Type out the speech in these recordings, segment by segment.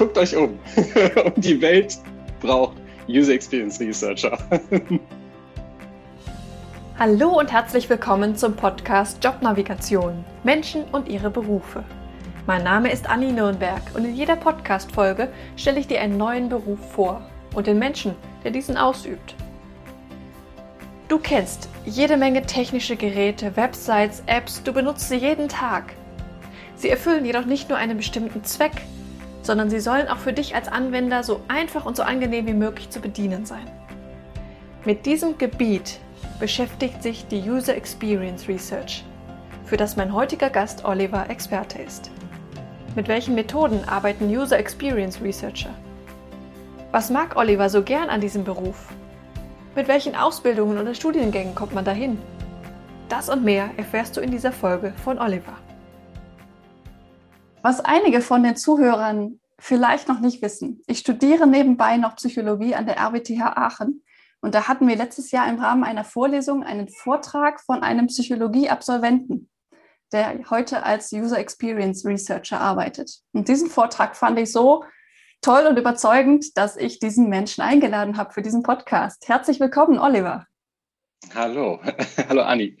guckt euch um. Und die Welt braucht User Experience Researcher. Hallo und herzlich willkommen zum Podcast Jobnavigation Menschen und ihre Berufe. Mein Name ist Anni Nürnberg und in jeder Podcast-Folge stelle ich dir einen neuen Beruf vor und den Menschen, der diesen ausübt. Du kennst jede Menge technische Geräte, Websites, Apps, du benutzt sie jeden Tag. Sie erfüllen jedoch nicht nur einen bestimmten Zweck, sondern sie sollen auch für dich als Anwender so einfach und so angenehm wie möglich zu bedienen sein. Mit diesem Gebiet beschäftigt sich die User Experience Research, für das mein heutiger Gast Oliver Experte ist. Mit welchen Methoden arbeiten User Experience Researcher? Was mag Oliver so gern an diesem Beruf? Mit welchen Ausbildungen oder Studiengängen kommt man dahin? Das und mehr erfährst du in dieser Folge von Oliver. Was einige von den Zuhörern vielleicht noch nicht wissen. Ich studiere nebenbei noch Psychologie an der RWTH Aachen. Und da hatten wir letztes Jahr im Rahmen einer Vorlesung einen Vortrag von einem Psychologie-Absolventen, der heute als User Experience Researcher arbeitet. Und diesen Vortrag fand ich so toll und überzeugend, dass ich diesen Menschen eingeladen habe für diesen Podcast. Herzlich willkommen, Oliver. Hallo, hallo Anni.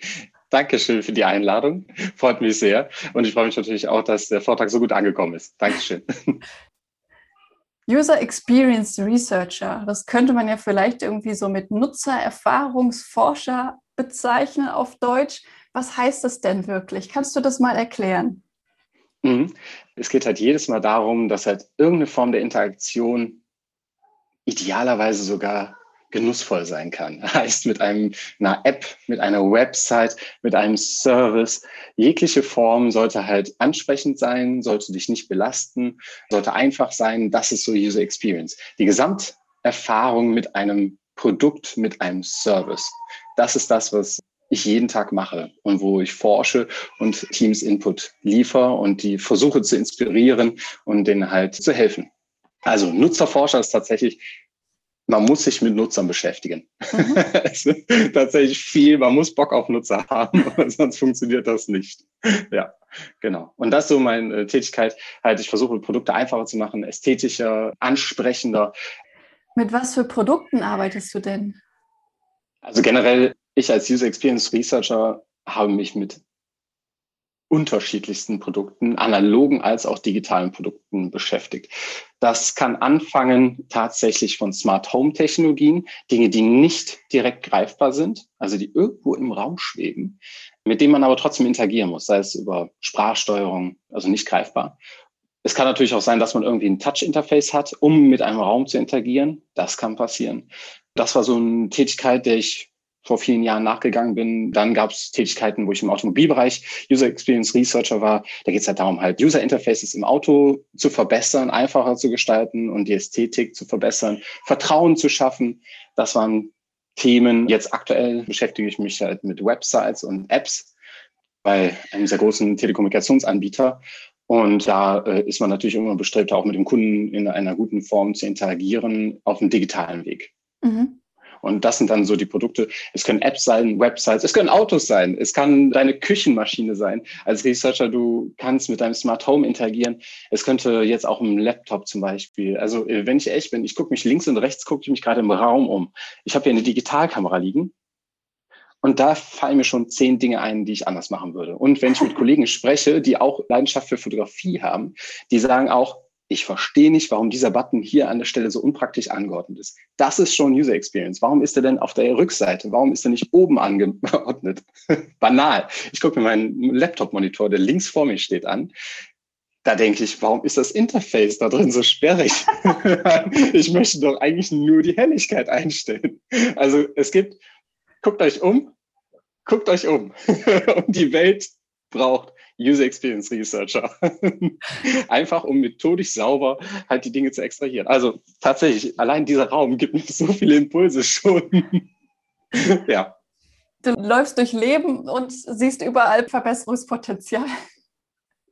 Dankeschön für die Einladung. Freut mich sehr. Und ich freue mich natürlich auch, dass der Vortrag so gut angekommen ist. Dankeschön. User Experience Researcher, das könnte man ja vielleicht irgendwie so mit Nutzererfahrungsforscher bezeichnen auf Deutsch. Was heißt das denn wirklich? Kannst du das mal erklären? Mhm. Es geht halt jedes Mal darum, dass halt irgendeine Form der Interaktion idealerweise sogar genussvoll sein kann. Heißt mit einem, einer App, mit einer Website, mit einem Service. Jegliche Form sollte halt ansprechend sein, sollte dich nicht belasten, sollte einfach sein. Das ist so User Experience. Die Gesamterfahrung mit einem Produkt, mit einem Service. Das ist das, was ich jeden Tag mache und wo ich forsche und Teams Input liefere und die versuche zu inspirieren und denen halt zu helfen. Also Nutzerforscher ist tatsächlich man muss sich mit Nutzern beschäftigen. Mhm. tatsächlich viel, man muss Bock auf Nutzer haben, sonst funktioniert das nicht. Ja, genau. Und das ist so meine äh, Tätigkeit. Halt, ich versuche Produkte einfacher zu machen, ästhetischer, ansprechender. Mit was für Produkten arbeitest du denn? Also generell, ich als User Experience Researcher habe mich mit unterschiedlichsten Produkten, analogen als auch digitalen Produkten beschäftigt. Das kann anfangen tatsächlich von Smart Home Technologien, Dinge, die nicht direkt greifbar sind, also die irgendwo im Raum schweben, mit denen man aber trotzdem interagieren muss, sei es über Sprachsteuerung, also nicht greifbar. Es kann natürlich auch sein, dass man irgendwie ein Touch-Interface hat, um mit einem Raum zu interagieren. Das kann passieren. Das war so eine Tätigkeit, der ich vor vielen Jahren nachgegangen bin. Dann gab es Tätigkeiten, wo ich im Automobilbereich User Experience Researcher war. Da geht es halt darum, halt User Interfaces im Auto zu verbessern, einfacher zu gestalten und die Ästhetik zu verbessern, Vertrauen zu schaffen. Das waren Themen. Jetzt aktuell beschäftige ich mich halt mit Websites und Apps bei einem sehr großen Telekommunikationsanbieter. Und da äh, ist man natürlich immer bestrebt, auch mit dem Kunden in einer guten Form zu interagieren auf dem digitalen Weg. Mhm. Und das sind dann so die Produkte. Es können Apps sein, Websites, es können Autos sein, es kann deine Küchenmaschine sein. Als Researcher, du kannst mit deinem Smart Home interagieren. Es könnte jetzt auch ein Laptop zum Beispiel. Also äh, wenn ich echt bin, ich gucke mich links und rechts, gucke ich mich gerade im Raum um. Ich habe hier eine Digitalkamera liegen. Und da fallen mir schon zehn Dinge ein, die ich anders machen würde. Und wenn ich mit Kollegen spreche, die auch Leidenschaft für Fotografie haben, die sagen auch, ich verstehe nicht, warum dieser Button hier an der Stelle so unpraktisch angeordnet ist. Das ist schon User Experience. Warum ist er denn auf der Rückseite? Warum ist er nicht oben angeordnet? Banal. Ich gucke mir meinen Laptop-Monitor, der links vor mir steht, an. Da denke ich, warum ist das Interface da drin so sperrig? ich möchte doch eigentlich nur die Helligkeit einstellen. Also es gibt, guckt euch um, guckt euch um. Und die Welt braucht User Experience Researcher. Einfach um methodisch sauber halt die Dinge zu extrahieren. Also tatsächlich, allein dieser Raum gibt mir so viele Impulse schon. ja. Du läufst durch Leben und siehst überall Verbesserungspotenzial.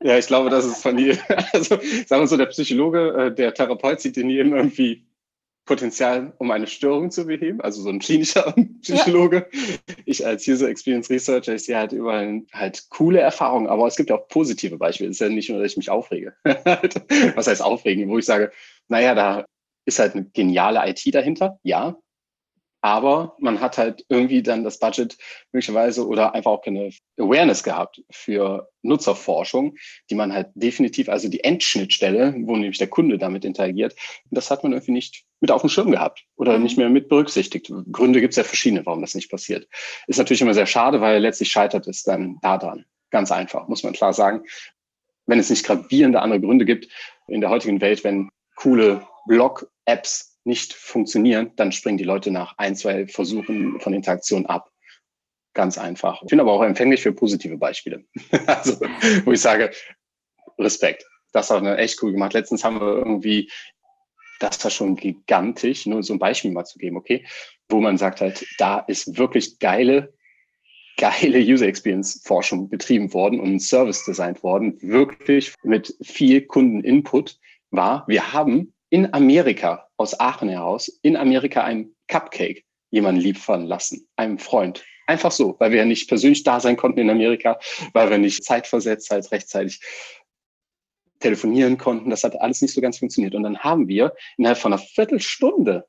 Ja, ich glaube, das ist von dir. Also sagen wir so, der Psychologe, äh, der Therapeut sieht in jedem irgendwie Potenzial, um eine Störung zu beheben, also so ein klinischer Psychologe. Ja. Ich als User Experience Researcher, ich sehe halt überall halt coole Erfahrungen, aber es gibt ja auch positive Beispiele. Es ist ja nicht nur, dass ich mich aufrege. Was heißt aufregen? Wo ich sage, naja, da ist halt eine geniale IT dahinter, ja, aber man hat halt irgendwie dann das Budget möglicherweise oder einfach auch keine Awareness gehabt für Nutzerforschung, die man halt definitiv, also die Endschnittstelle, wo nämlich der Kunde damit interagiert, das hat man irgendwie nicht mit auf dem Schirm gehabt oder mhm. nicht mehr mit berücksichtigt. Gründe gibt es ja verschiedene, warum das nicht passiert. Ist natürlich immer sehr schade, weil letztlich scheitert es dann daran. Ganz einfach, muss man klar sagen. Wenn es nicht gravierende andere Gründe gibt in der heutigen Welt, wenn coole Blog-Apps nicht funktionieren, dann springen die Leute nach ein, zwei Versuchen von Interaktion ab. Ganz einfach. Ich bin aber auch empfänglich für positive Beispiele. also, wo ich sage, Respekt. Das hat man echt cool gemacht. Letztens haben wir irgendwie, das war schon gigantisch, nur so ein Beispiel mal zu geben, okay, wo man sagt halt, da ist wirklich geile, geile User Experience Forschung betrieben worden und ein Service designt worden, wirklich mit viel Kundeninput war, wir haben in Amerika, aus Aachen heraus, in Amerika ein Cupcake jemanden liefern lassen, einem Freund. Einfach so, weil wir ja nicht persönlich da sein konnten in Amerika, weil wir nicht zeitversetzt halt rechtzeitig telefonieren konnten. Das hat alles nicht so ganz funktioniert. Und dann haben wir innerhalb von einer Viertelstunde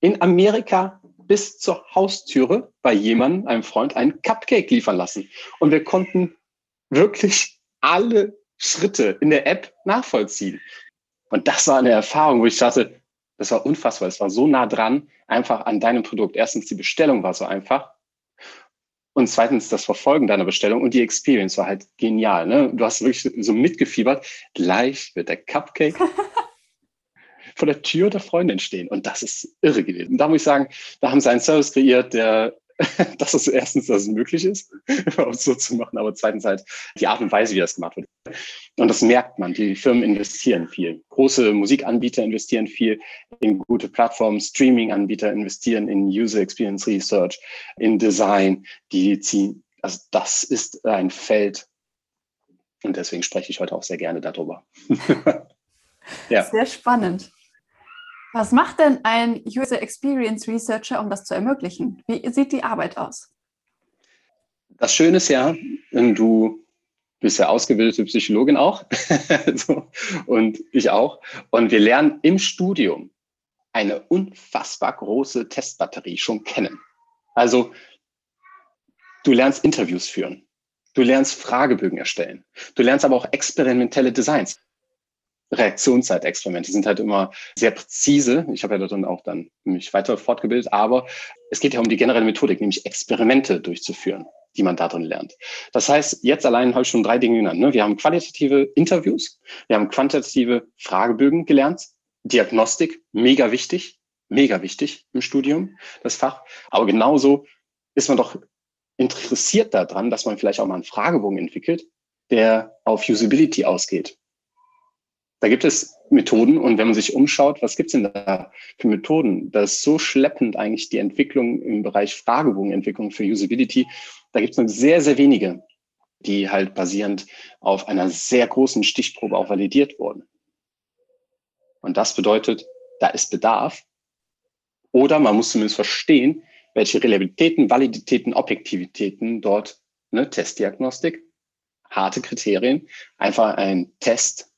in Amerika bis zur Haustüre bei jemandem, einem Freund, einen Cupcake liefern lassen. Und wir konnten wirklich alle Schritte in der App nachvollziehen. Und das war eine Erfahrung, wo ich dachte, das war unfassbar. Es war so nah dran, einfach an deinem Produkt. Erstens, die Bestellung war so einfach. Und zweitens, das Verfolgen deiner Bestellung und die Experience war halt genial. Ne? Du hast wirklich so mitgefiebert. Gleich wird der Cupcake vor der Tür der Freundin stehen. Und das ist irre gewesen. Und da muss ich sagen, da haben sie einen Service kreiert, der dass es erstens, dass es möglich ist, überhaupt so zu machen, aber zweitens halt die Art und Weise, wie das gemacht wird. Und das merkt man. Die Firmen investieren viel. Große Musikanbieter investieren viel in gute Plattformen. Streaming-Anbieter investieren in User Experience Research, in Design. Die ziehen, also das ist ein Feld. Und deswegen spreche ich heute auch sehr gerne darüber. ja. Sehr spannend. Was macht denn ein User Experience Researcher, um das zu ermöglichen? Wie sieht die Arbeit aus? Das Schöne ist ja, du bist ja ausgebildete Psychologin auch so, und ich auch. Und wir lernen im Studium eine unfassbar große Testbatterie schon kennen. Also du lernst Interviews führen, du lernst Fragebögen erstellen, du lernst aber auch experimentelle Designs. Reaktionszeitexperimente sind halt immer sehr präzise. Ich habe ja dann auch dann mich weiter fortgebildet, aber es geht ja um die generelle Methodik, nämlich Experimente durchzuführen, die man darin lernt. Das heißt, jetzt allein habe ich schon drei Dinge genannt. Ne? Wir haben qualitative Interviews, wir haben quantitative Fragebögen gelernt, Diagnostik, mega wichtig, mega wichtig im Studium, das Fach. Aber genauso ist man doch interessiert daran, dass man vielleicht auch mal einen Fragebogen entwickelt, der auf Usability ausgeht. Da gibt es Methoden und wenn man sich umschaut, was gibt's denn da für Methoden? Da ist so schleppend eigentlich die Entwicklung im Bereich Fragebogenentwicklung für Usability. Da gibt's nur sehr, sehr wenige, die halt basierend auf einer sehr großen Stichprobe auch validiert wurden. Und das bedeutet, da ist Bedarf. Oder man muss zumindest verstehen, welche Reliabilitäten, Validitäten, Objektivitäten dort, ne, Testdiagnostik, harte Kriterien, einfach ein Test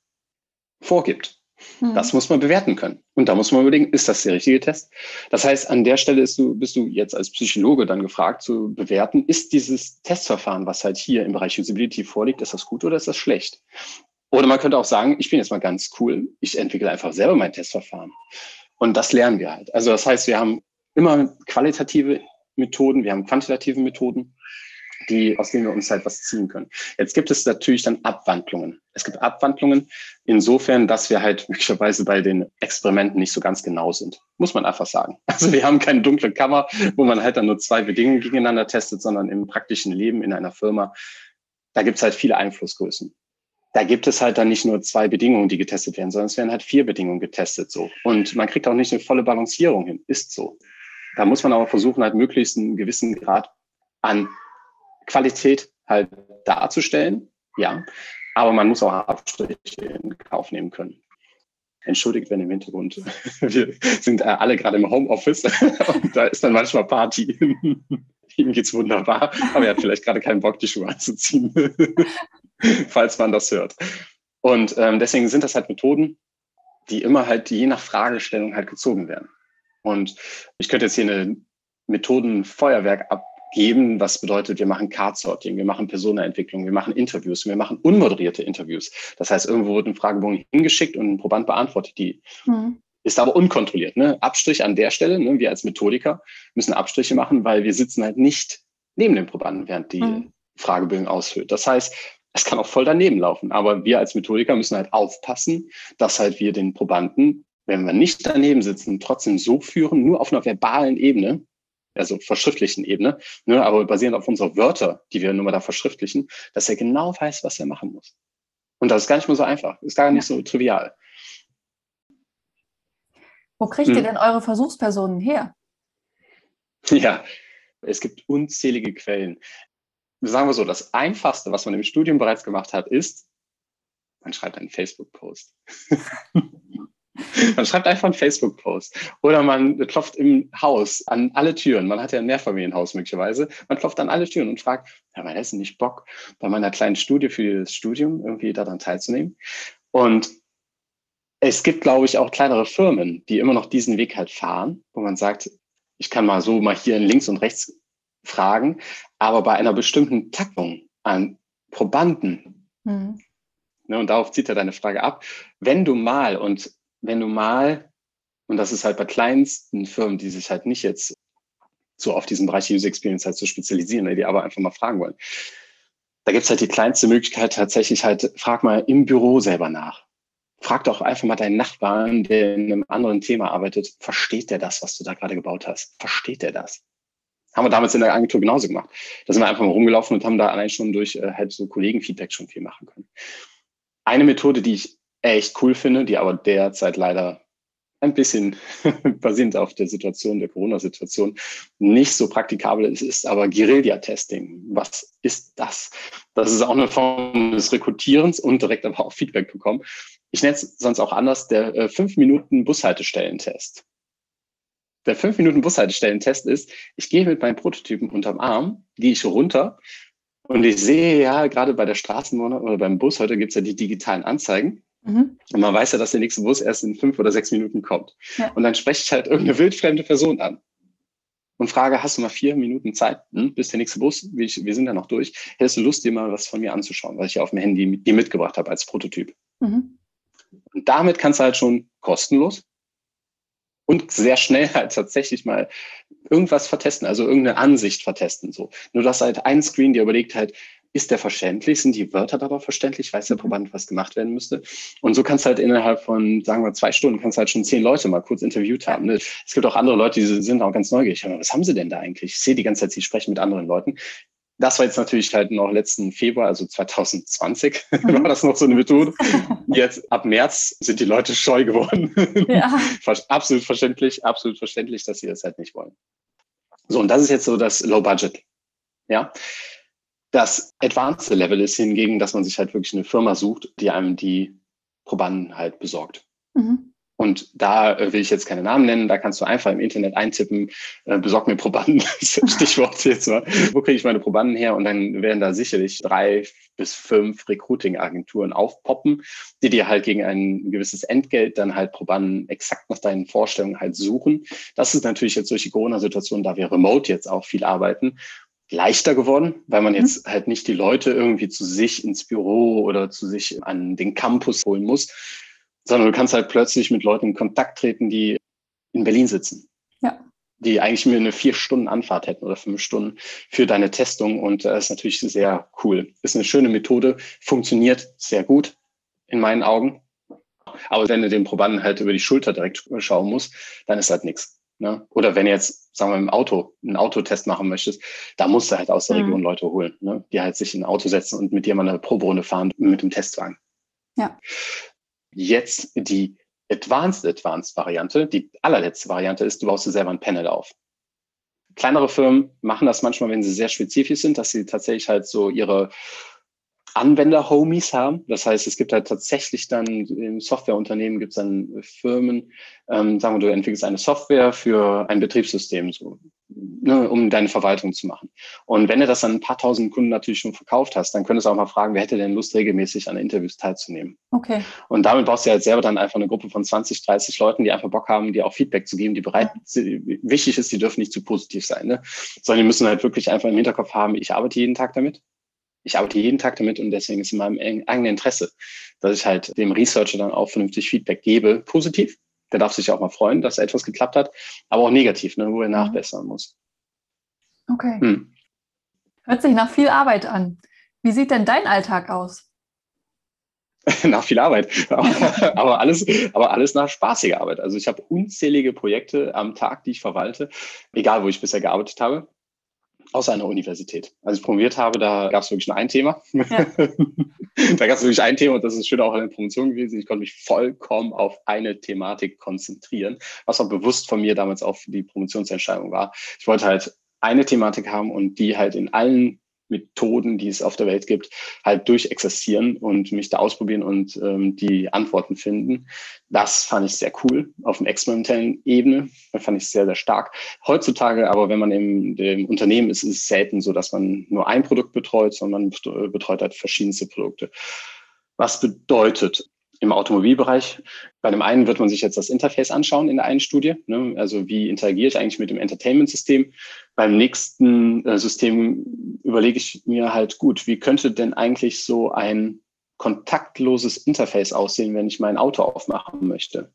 vorgibt. Hm. Das muss man bewerten können. Und da muss man überlegen, ist das der richtige Test? Das heißt, an der Stelle du, bist du jetzt als Psychologe dann gefragt zu bewerten, ist dieses Testverfahren, was halt hier im Bereich Usability vorliegt, ist das gut oder ist das schlecht? Oder man könnte auch sagen, ich bin jetzt mal ganz cool, ich entwickle einfach selber mein Testverfahren. Und das lernen wir halt. Also das heißt, wir haben immer qualitative Methoden, wir haben quantitative Methoden die, aus denen wir uns halt was ziehen können. Jetzt gibt es natürlich dann Abwandlungen. Es gibt Abwandlungen insofern, dass wir halt möglicherweise bei den Experimenten nicht so ganz genau sind. Muss man einfach sagen. Also wir haben keine dunkle Kammer, wo man halt dann nur zwei Bedingungen gegeneinander testet, sondern im praktischen Leben in einer Firma, da gibt es halt viele Einflussgrößen. Da gibt es halt dann nicht nur zwei Bedingungen, die getestet werden, sondern es werden halt vier Bedingungen getestet so. Und man kriegt auch nicht eine volle Balancierung hin. Ist so. Da muss man aber versuchen, halt möglichst einen gewissen Grad an Qualität halt darzustellen, ja. Aber man muss auch Abstriche in Kauf nehmen können. Entschuldigt, wenn im Hintergrund. Wir sind äh, alle gerade im Homeoffice und da ist dann manchmal Party. Ihm geht's wunderbar, aber er hat vielleicht gerade keinen Bock, die Schuhe anzuziehen, falls man das hört. Und ähm, deswegen sind das halt Methoden, die immer halt je nach Fragestellung halt gezogen werden. Und ich könnte jetzt hier eine Methodenfeuerwerk abgeben, was bedeutet, wir machen Card-Sorting, wir machen Personenentwicklung, wir machen Interviews, wir machen unmoderierte Interviews. Das heißt, irgendwo wird ein Fragebogen hingeschickt und ein Proband beantwortet die. Mhm. Ist aber unkontrolliert. Ne? Abstrich an der Stelle, ne? wir als Methodiker müssen Abstriche machen, weil wir sitzen halt nicht neben dem Probanden, während die mhm. Fragebögen ausfüllt. Das heißt, es kann auch voll daneben laufen. Aber wir als Methodiker müssen halt aufpassen, dass halt wir den Probanden wenn wir nicht daneben sitzen, trotzdem so führen, nur auf einer verbalen Ebene, also verschriftlichen Ebene, ne, aber basierend auf unsere Wörter, die wir nur mal da verschriftlichen, dass er genau weiß, was er machen muss. Und das ist gar nicht mehr so einfach, ist gar nicht so trivial. Wo kriegt hm. ihr denn eure Versuchspersonen her? Ja, es gibt unzählige Quellen. Sagen wir so, das Einfachste, was man im Studium bereits gemacht hat, ist, man schreibt einen Facebook-Post. Man schreibt einfach einen Facebook-Post. Oder man klopft im Haus an alle Türen. Man hat ja ein Mehrfamilienhaus möglicherweise. Man klopft an alle Türen und fragt, ja, man hätte nicht Bock, bei meiner kleinen Studie für das Studium irgendwie daran teilzunehmen. Und es gibt, glaube ich, auch kleinere Firmen, die immer noch diesen Weg halt fahren, wo man sagt, ich kann mal so mal hier links und rechts fragen, aber bei einer bestimmten Taktung an Probanden, mhm. ne, und darauf zieht er deine Frage ab, wenn du mal, und wenn du mal, und das ist halt bei kleinsten Firmen, die sich halt nicht jetzt so auf diesen Bereich User Experience halt so spezialisieren, ne, die aber einfach mal fragen wollen. Da gibt's halt die kleinste Möglichkeit tatsächlich halt, frag mal im Büro selber nach. Frag doch einfach mal deinen Nachbarn, der in einem anderen Thema arbeitet, versteht der das, was du da gerade gebaut hast? Versteht der das? Haben wir damals in der Agentur genauso gemacht. Da sind wir einfach mal rumgelaufen und haben da allein schon durch äh, halt so Kollegenfeedback schon viel machen können. Eine Methode, die ich echt cool finde, die aber derzeit leider ein bisschen basierend auf der Situation, der Corona-Situation, nicht so praktikabel ist, ist aber Guerilla-Testing. Was ist das? Das ist auch eine Form des Rekrutierens und direkt aber auch Feedback bekommen. Ich nenne es sonst auch anders, der äh, 5-Minuten-Bushaltestellentest. Der 5-Minuten-Bushaltestellentest ist, ich gehe mit meinen Prototypen unterm Arm, gehe ich runter und ich sehe ja gerade bei der Straßenbahn oder beim Bus, heute gibt es ja die digitalen Anzeigen, Mhm. Und man weiß ja, dass der nächste Bus erst in fünf oder sechs Minuten kommt. Ja. Und dann spreche ich halt irgendeine wildfremde Person an und frage, hast du mal vier Minuten Zeit, hm, bis der nächste Bus, wir, wir sind ja noch durch, hättest du Lust, dir mal was von mir anzuschauen, weil ich ja auf dem Handy dir mitgebracht habe als Prototyp. Mhm. Und damit kannst du halt schon kostenlos und sehr schnell halt tatsächlich mal irgendwas vertesten, also irgendeine Ansicht vertesten. So. Nur dass halt ein Screen dir überlegt halt, ist der verständlich? Sind die Wörter dabei verständlich? Weiß der mhm. Proband, was gemacht werden müsste? Und so kannst du halt innerhalb von, sagen wir, zwei Stunden, kannst du halt schon zehn Leute mal kurz interviewt haben. Ne? Es gibt auch andere Leute, die sind auch ganz neugierig. Was haben sie denn da eigentlich? Ich sehe die ganze Zeit, sie sprechen mit anderen Leuten. Das war jetzt natürlich halt noch letzten Februar, also 2020, mhm. war das noch so eine Methode. Jetzt ab März sind die Leute scheu geworden. Ja. absolut verständlich, absolut verständlich, dass sie das halt nicht wollen. So, und das ist jetzt so das Low Budget. Ja. Das Advanced Level ist hingegen, dass man sich halt wirklich eine Firma sucht, die einem die Probanden halt besorgt. Mhm. Und da äh, will ich jetzt keine Namen nennen, da kannst du einfach im Internet eintippen, äh, besorg mir Probanden, Stichwort jetzt mal, wo kriege ich meine Probanden her? Und dann werden da sicherlich drei bis fünf Recruiting-Agenturen aufpoppen, die dir halt gegen ein gewisses Entgelt dann halt Probanden exakt nach deinen Vorstellungen halt suchen. Das ist natürlich jetzt durch die Corona-Situation, da wir remote jetzt auch viel arbeiten, leichter geworden, weil man mhm. jetzt halt nicht die Leute irgendwie zu sich ins Büro oder zu sich an den Campus holen muss, sondern du kannst halt plötzlich mit Leuten in Kontakt treten, die in Berlin sitzen. Ja. Die eigentlich mir eine vier Stunden Anfahrt hätten oder fünf Stunden für deine Testung. Und das ist natürlich sehr cool. Ist eine schöne Methode, funktioniert sehr gut in meinen Augen. Aber wenn du den Probanden halt über die Schulter direkt schauen musst, dann ist halt nichts. Ne? Oder wenn jetzt, sagen wir, im Auto einen Autotest machen möchtest, da musst du halt aus der mhm. Region Leute holen, ne? die halt sich in ein Auto setzen und mit dir mal eine Proberunde fahren mit dem Testwagen. Ja. Jetzt die Advanced Advanced Variante, die allerletzte Variante ist, du baust dir selber ein Panel auf. Kleinere Firmen machen das manchmal, wenn sie sehr spezifisch sind, dass sie tatsächlich halt so ihre Anwender-Homies haben. Das heißt, es gibt halt tatsächlich dann im Softwareunternehmen gibt es dann Firmen, ähm, sagen wir, du entwickelst eine Software für ein Betriebssystem, so, ne, um deine Verwaltung zu machen. Und wenn du das dann ein paar tausend Kunden natürlich schon verkauft hast, dann könntest du auch mal fragen, wer hätte denn Lust, regelmäßig an Interviews teilzunehmen? Okay. Und damit baust du halt selber dann einfach eine Gruppe von 20, 30 Leuten, die einfach Bock haben, dir auch Feedback zu geben, die bereit, mhm. wichtig ist, die dürfen nicht zu positiv sein, ne? sondern die müssen halt wirklich einfach im Hinterkopf haben, ich arbeite jeden Tag damit ich arbeite jeden Tag damit und deswegen ist in meinem eigenen Interesse, dass ich halt dem Researcher dann auch vernünftig Feedback gebe, positiv. Der darf sich auch mal freuen, dass etwas geklappt hat, aber auch negativ, ne, wo er mhm. nachbessern muss. Okay. Hm. Hört sich nach viel Arbeit an. Wie sieht denn dein Alltag aus? nach viel Arbeit, aber alles, aber alles nach spaßiger Arbeit. Also ich habe unzählige Projekte am Tag, die ich verwalte, egal wo ich bisher gearbeitet habe aus einer Universität. Als ich promoviert habe, da gab es wirklich nur ein Thema. Ja. da gab es wirklich ein Thema und das ist schön auch in der Promotion gewesen. Ich konnte mich vollkommen auf eine Thematik konzentrieren, was auch bewusst von mir damals auch für die Promotionsentscheidung war. Ich wollte halt eine Thematik haben und die halt in allen Methoden, die es auf der Welt gibt, halt durchexerzieren und mich da ausprobieren und ähm, die Antworten finden. Das fand ich sehr cool auf einer experimentellen Ebene. Das fand ich sehr, sehr stark. Heutzutage aber, wenn man im, im Unternehmen ist, ist es selten so, dass man nur ein Produkt betreut, sondern man betreut halt verschiedenste Produkte. Was bedeutet, im Automobilbereich. Bei dem einen wird man sich jetzt das Interface anschauen in der einen Studie. Ne? Also wie interagiere ich eigentlich mit dem Entertainment-System? Beim nächsten äh, System überlege ich mir halt, gut, wie könnte denn eigentlich so ein kontaktloses Interface aussehen, wenn ich mein Auto aufmachen möchte?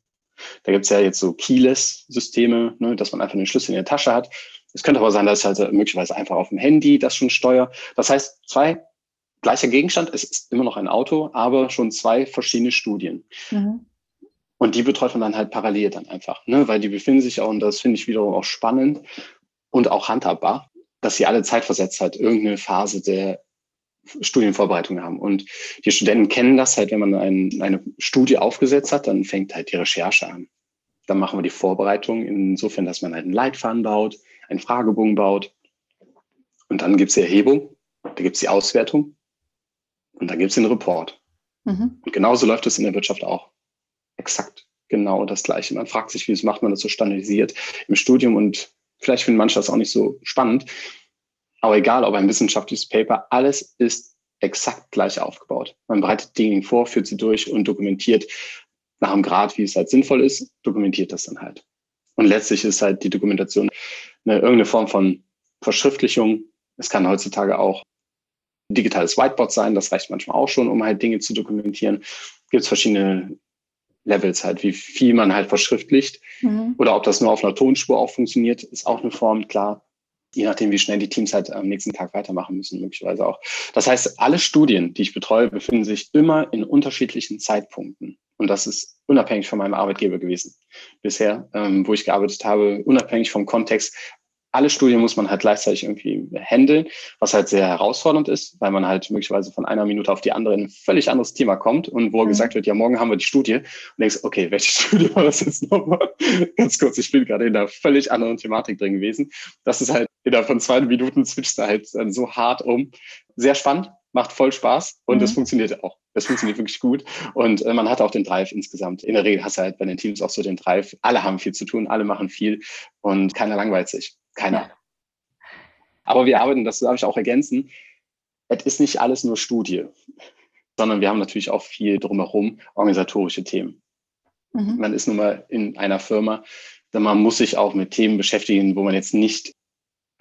Da gibt es ja jetzt so Keyless-Systeme, ne, dass man einfach einen Schlüssel in der Tasche hat. Es könnte aber sein, dass ich halt möglicherweise einfach auf dem Handy das schon steuere. Das heißt, zwei gleicher Gegenstand, es ist immer noch ein Auto, aber schon zwei verschiedene Studien. Mhm. Und die betreut man dann halt parallel dann einfach, ne? weil die befinden sich auch, und das finde ich wiederum auch spannend und auch handhabbar, dass sie alle zeitversetzt halt irgendeine Phase der Studienvorbereitung haben. Und die Studenten kennen das halt, wenn man ein, eine Studie aufgesetzt hat, dann fängt halt die Recherche an. Dann machen wir die Vorbereitung insofern, dass man halt einen Leitfaden baut, einen Fragebogen baut. Und dann gibt es die Erhebung, da gibt es die Auswertung und dann gibt es den Report. Mhm. Und genauso läuft es in der Wirtschaft auch. Exakt genau das Gleiche. Man fragt sich, wie macht man das so standardisiert im Studium und vielleicht finden manche das auch nicht so spannend. Aber egal, ob ein wissenschaftliches Paper, alles ist exakt gleich aufgebaut. Man bereitet Dinge vor, führt sie durch und dokumentiert nach dem Grad, wie es halt sinnvoll ist, dokumentiert das dann halt. Und letztlich ist halt die Dokumentation eine, irgendeine Form von Verschriftlichung. Es kann heutzutage auch digitales Whiteboard sein, das reicht manchmal auch schon, um halt Dinge zu dokumentieren. Gibt es verschiedene Levels halt, wie viel man halt verschriftlicht mhm. oder ob das nur auf einer Tonspur auch funktioniert, ist auch eine Form, klar. Je nachdem, wie schnell die Teams halt am nächsten Tag weitermachen müssen, möglicherweise auch. Das heißt, alle Studien, die ich betreue, befinden sich immer in unterschiedlichen Zeitpunkten. Und das ist unabhängig von meinem Arbeitgeber gewesen bisher, ähm, wo ich gearbeitet habe, unabhängig vom Kontext, alle Studien muss man halt gleichzeitig irgendwie handeln, was halt sehr herausfordernd ist, weil man halt möglicherweise von einer Minute auf die andere in ein völlig anderes Thema kommt und wo mhm. gesagt wird, ja, morgen haben wir die Studie und denkst, okay, welche Studie war das jetzt nochmal? Ganz kurz, ich bin gerade in einer völlig anderen Thematik drin gewesen. Das ist halt innerhalb von zwei Minuten switcht da halt dann so hart um. Sehr spannend, macht voll Spaß und es mhm. funktioniert auch. Es funktioniert wirklich gut und äh, man hat auch den Drive insgesamt. In der Regel hast du halt bei den Teams auch so den Drive. Alle haben viel zu tun, alle machen viel und keiner langweilt sich. Keiner. Ja. Aber wir arbeiten, das darf ich auch ergänzen, es ist nicht alles nur Studie, sondern wir haben natürlich auch viel drumherum organisatorische Themen. Mhm. Man ist nun mal in einer Firma, man muss sich auch mit Themen beschäftigen, wo man jetzt nicht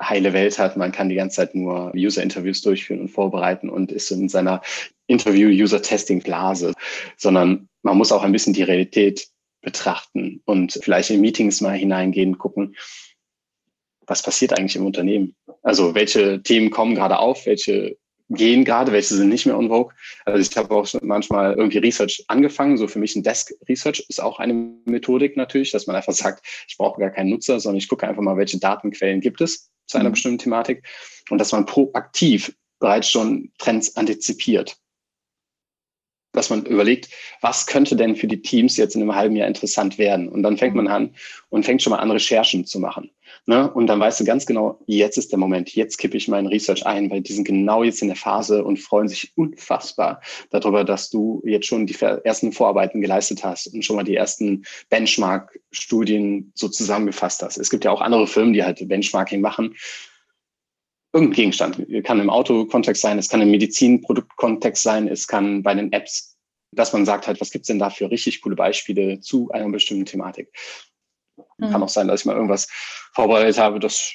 heile Welt hat. Man kann die ganze Zeit nur User-Interviews durchführen und vorbereiten und ist in seiner Interview-User-Testing-Blase, sondern man muss auch ein bisschen die Realität betrachten und vielleicht in Meetings mal hineingehen, gucken, was passiert eigentlich im Unternehmen? Also welche Themen kommen gerade auf, welche gehen gerade, welche sind nicht mehr on vogue. Also ich habe auch manchmal irgendwie Research angefangen. So für mich ein Desk Research ist auch eine Methodik natürlich, dass man einfach sagt, ich brauche gar keinen Nutzer, sondern ich gucke einfach mal, welche Datenquellen gibt es zu einer mhm. bestimmten Thematik und dass man proaktiv bereits schon Trends antizipiert. Dass man überlegt, was könnte denn für die Teams jetzt in einem halben Jahr interessant werden? Und dann fängt man an und fängt schon mal an, Recherchen zu machen. Ne? Und dann weißt du ganz genau, jetzt ist der Moment, jetzt kippe ich meinen Research ein, weil die sind genau jetzt in der Phase und freuen sich unfassbar darüber, dass du jetzt schon die ersten Vorarbeiten geleistet hast und schon mal die ersten Benchmark-Studien so zusammengefasst hast. Es gibt ja auch andere Firmen, die halt Benchmarking machen irgendein Gegenstand. Kann im Autokontext sein, es kann im Medizinproduktkontext sein, es kann bei den Apps, dass man sagt halt, was gibt's denn da für richtig coole Beispiele zu einer bestimmten Thematik. Mhm. Kann auch sein, dass ich mal irgendwas vorbereitet habe, das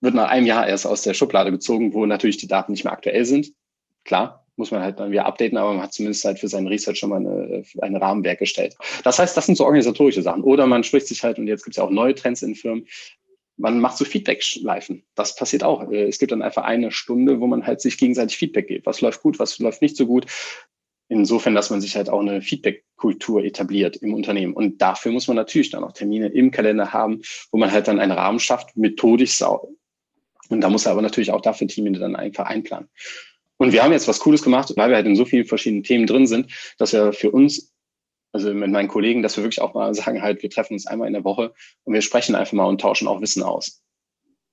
wird nach einem Jahr erst aus der Schublade gezogen, wo natürlich die Daten nicht mehr aktuell sind. Klar, muss man halt dann wieder updaten, aber man hat zumindest halt für seinen Research schon mal eine, ein Rahmenwerk gestellt. Das heißt, das sind so organisatorische Sachen. Oder man spricht sich halt, und jetzt gibt es ja auch neue Trends in Firmen, man macht so Feedback-Schleifen. Das passiert auch. Äh, es gibt dann einfach eine Stunde, wo man halt sich gegenseitig Feedback gibt. Was läuft gut, was läuft nicht so gut. Insofern, dass man sich halt auch eine Feedback-Kultur etabliert im Unternehmen. Und dafür muss man natürlich dann auch Termine im Kalender haben, wo man halt dann einen Rahmen schafft, methodisch sau. Und da muss er aber natürlich auch dafür Termine dann einfach einplanen. Und wir haben jetzt was Cooles gemacht, weil wir halt in so vielen verschiedenen Themen drin sind, dass wir für uns also mit meinen Kollegen, dass wir wirklich auch mal sagen, halt, wir treffen uns einmal in der Woche und wir sprechen einfach mal und tauschen auch Wissen aus.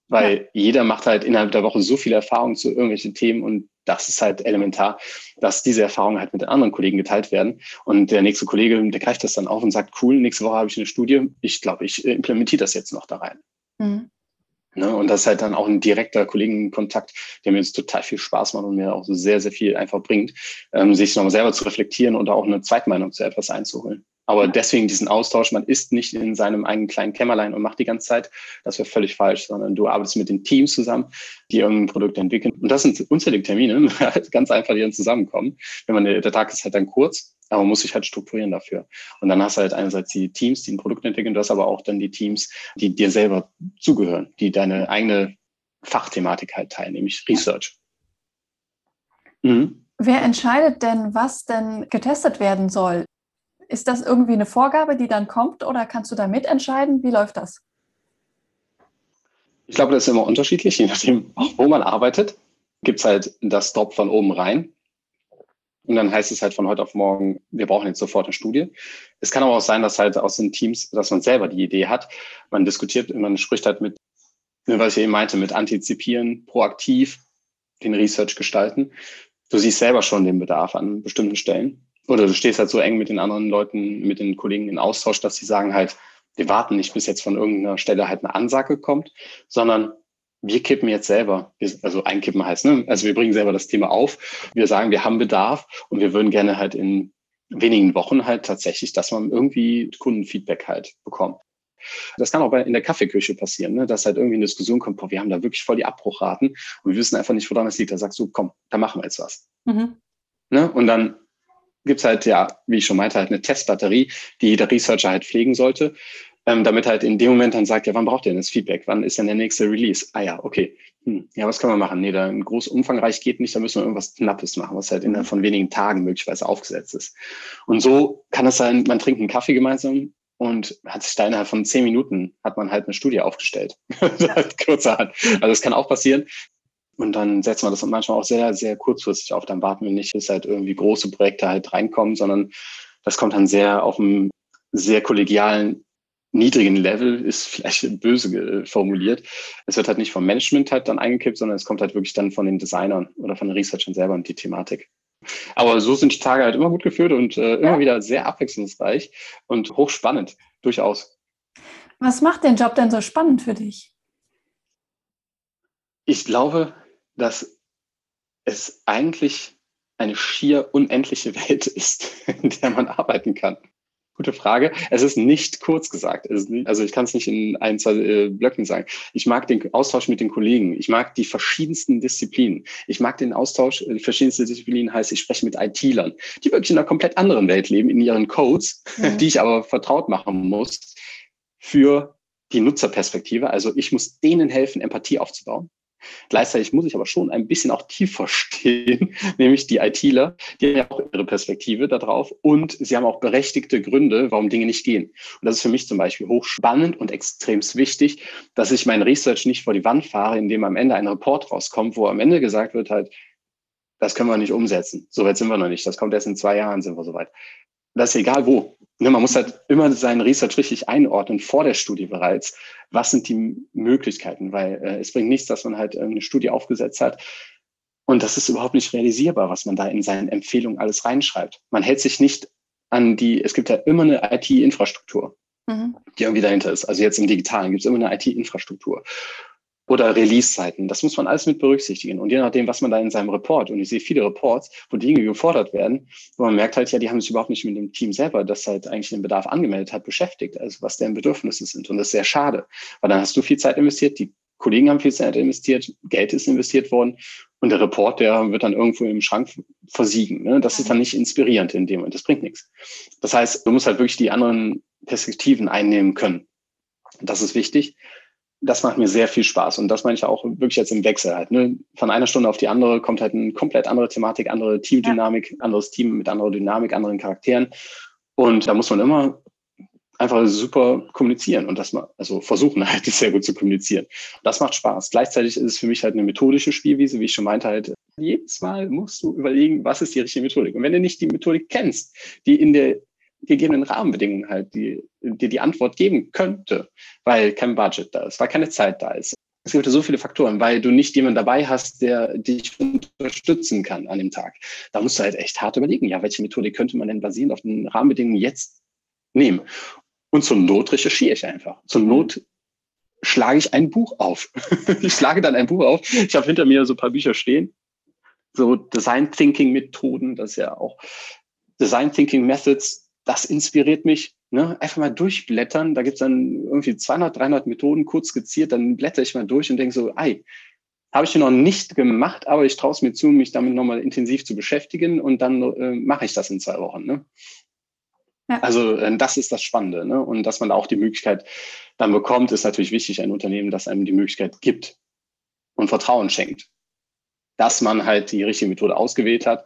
Weil ja. jeder macht halt innerhalb der Woche so viel Erfahrung zu irgendwelchen Themen und das ist halt elementar, dass diese Erfahrungen halt mit den anderen Kollegen geteilt werden. Und der nächste Kollege, der greift das dann auf und sagt, cool, nächste Woche habe ich eine Studie. Ich glaube, ich implementiere das jetzt noch da rein. Mhm. Ne? Und das ist halt dann auch ein direkter Kollegenkontakt, der mir jetzt total viel Spaß macht und mir auch sehr, sehr viel einfach bringt, ähm, sich nochmal selber zu reflektieren und auch eine Zweitmeinung zu etwas einzuholen. Aber deswegen diesen Austausch, man ist nicht in seinem eigenen kleinen Kämmerlein und macht die ganze Zeit, das wäre völlig falsch, sondern du arbeitest mit den Teams zusammen, die irgendein Produkt entwickeln. Und das sind unzählige Termine, ganz einfach, die dann zusammenkommen. Wenn man, der Tag ist halt dann kurz, aber man muss sich halt strukturieren dafür. Und dann hast du halt einerseits die Teams, die ein Produkt entwickeln, du hast aber auch dann die Teams, die dir selber zugehören, die deine eigene Fachthematik halt teilen, nämlich Research. Mhm. Wer entscheidet denn, was denn getestet werden soll? Ist das irgendwie eine Vorgabe, die dann kommt oder kannst du da mitentscheiden? Wie läuft das? Ich glaube, das ist immer unterschiedlich, je nachdem, wo man arbeitet. Gibt es halt das Drop von oben rein. Und dann heißt es halt von heute auf morgen, wir brauchen jetzt sofort eine Studie. Es kann aber auch sein, dass halt aus den Teams, dass man selber die Idee hat. Man diskutiert, man spricht halt mit, was ich eben meinte, mit antizipieren, proaktiv den Research gestalten. Du siehst selber schon den Bedarf an bestimmten Stellen. Oder du stehst halt so eng mit den anderen Leuten, mit den Kollegen in Austausch, dass sie sagen halt, wir warten nicht, bis jetzt von irgendeiner Stelle halt eine Ansage kommt, sondern wir kippen jetzt selber, also einkippen heißt, ne? also wir bringen selber das Thema auf. Wir sagen, wir haben Bedarf und wir würden gerne halt in wenigen Wochen halt tatsächlich, dass man irgendwie Kundenfeedback halt bekommt. Das kann auch in der Kaffeeküche passieren, ne? dass halt irgendwie eine Diskussion kommt, boah, wir haben da wirklich voll die Abbruchraten und wir wissen einfach nicht, woran es liegt. Da sagst du, komm, da machen wir jetzt was. Mhm. Ne? Und dann gibt's halt, ja, wie ich schon meinte, halt eine Testbatterie, die jeder Researcher halt pflegen sollte ähm, damit halt in dem Moment dann sagt, ja, wann braucht ihr denn das Feedback? Wann ist denn der nächste Release? Ah ja, okay. Hm, ja, was können wir machen? Nee, da ein groß umfangreich geht nicht, da müssen wir irgendwas Knappes machen, was halt innerhalb von wenigen Tagen möglicherweise aufgesetzt ist. Und so kann es sein, man trinkt einen Kaffee gemeinsam und hat sich da innerhalb von zehn Minuten hat man halt eine Studie aufgestellt. Kurzerhand. Also das kann auch passieren. Und dann setzt man das manchmal auch sehr, sehr kurzfristig auf. Dann warten wir nicht, bis halt irgendwie große Projekte halt reinkommen, sondern das kommt dann sehr auf einem sehr kollegialen niedrigen Level ist vielleicht böse formuliert. Es wird halt nicht vom Management halt dann eingekippt, sondern es kommt halt wirklich dann von den Designern oder von den Researchern selber und die Thematik. Aber so sind die Tage halt immer gut geführt und äh, immer ja. wieder sehr abwechslungsreich und hochspannend, durchaus. Was macht den Job denn so spannend für dich? Ich glaube, dass es eigentlich eine schier unendliche Welt ist, in der man arbeiten kann. Gute Frage. Es ist nicht kurz gesagt. Nicht, also ich kann es nicht in ein, zwei äh, Blöcken sagen. Ich mag den Austausch mit den Kollegen. Ich mag die verschiedensten Disziplinen. Ich mag den Austausch, äh, die verschiedensten Disziplinen heißt, ich spreche mit IT-Lern, die wirklich in einer komplett anderen Welt leben, in ihren Codes, mhm. die ich aber vertraut machen muss für die Nutzerperspektive. Also ich muss denen helfen, Empathie aufzubauen. Gleichzeitig muss ich aber schon ein bisschen auch tiefer stehen, nämlich die ITler, die haben ja auch ihre Perspektive darauf und sie haben auch berechtigte Gründe, warum Dinge nicht gehen. Und das ist für mich zum Beispiel hochspannend und extremst wichtig, dass ich mein Research nicht vor die Wand fahre, indem am Ende ein Report rauskommt, wo am Ende gesagt wird halt, das können wir nicht umsetzen. So weit sind wir noch nicht. Das kommt erst in zwei Jahren, sind wir soweit. Das ist egal wo. Ne, man muss halt immer seinen Research richtig einordnen, vor der Studie bereits. Was sind die Möglichkeiten? Weil äh, es bringt nichts, dass man halt eine Studie aufgesetzt hat. Und das ist überhaupt nicht realisierbar, was man da in seinen Empfehlungen alles reinschreibt. Man hält sich nicht an die, es gibt ja immer eine IT-Infrastruktur, mhm. die irgendwie dahinter ist. Also jetzt im Digitalen gibt es immer eine IT-Infrastruktur oder Release-Zeiten. Das muss man alles mit berücksichtigen. Und je nachdem, was man da in seinem Report, und ich sehe viele Reports, wo Dinge gefordert werden, wo man merkt halt, ja, die haben sich überhaupt nicht mit dem Team selber, das halt eigentlich den Bedarf angemeldet hat, beschäftigt, also was deren Bedürfnisse sind. Und das ist sehr schade, weil dann hast du viel Zeit investiert, die Kollegen haben viel Zeit investiert, Geld ist investiert worden und der Report, der wird dann irgendwo im Schrank versiegen. Ne? Das ist dann nicht inspirierend in dem Moment, das bringt nichts. Das heißt, du musst halt wirklich die anderen Perspektiven einnehmen können. Das ist wichtig das macht mir sehr viel Spaß. Und das meine ich auch wirklich jetzt im Wechsel halt. Ne? Von einer Stunde auf die andere kommt halt eine komplett andere Thematik, andere Teamdynamik, ja. anderes Team mit anderer Dynamik, anderen Charakteren. Und da muss man immer einfach super kommunizieren und das mal, also versuchen halt sehr gut zu kommunizieren. Das macht Spaß. Gleichzeitig ist es für mich halt eine methodische Spielwiese, wie ich schon meinte, halt jedes Mal musst du überlegen, was ist die richtige Methodik. Und wenn du nicht die Methodik kennst, die in der gegebenen Rahmenbedingungen halt, die dir die Antwort geben könnte, weil kein Budget da ist, weil keine Zeit da ist. Es gibt so viele Faktoren, weil du nicht jemanden dabei hast, der dich unterstützen kann an dem Tag. Da musst du halt echt hart überlegen, ja, welche Methode könnte man denn basierend auf den Rahmenbedingungen jetzt nehmen? Und zur Not recherchiere ich einfach. Zur Not schlage ich ein Buch auf. ich schlage dann ein Buch auf. Ich habe hinter mir so ein paar Bücher stehen. So Design Thinking Methoden, das ist ja auch Design Thinking Methods das inspiriert mich. Ne? Einfach mal durchblättern. Da gibt's dann irgendwie 200, 300 Methoden kurz skizziert. Dann blätter ich mal durch und denke so, ei, habe ich noch nicht gemacht, aber ich traue es mir zu, mich damit nochmal intensiv zu beschäftigen und dann äh, mache ich das in zwei Wochen. Ne? Ja. Also äh, das ist das Spannende. Ne? Und dass man da auch die Möglichkeit dann bekommt, ist natürlich wichtig, ein Unternehmen, das einem die Möglichkeit gibt und Vertrauen schenkt, dass man halt die richtige Methode ausgewählt hat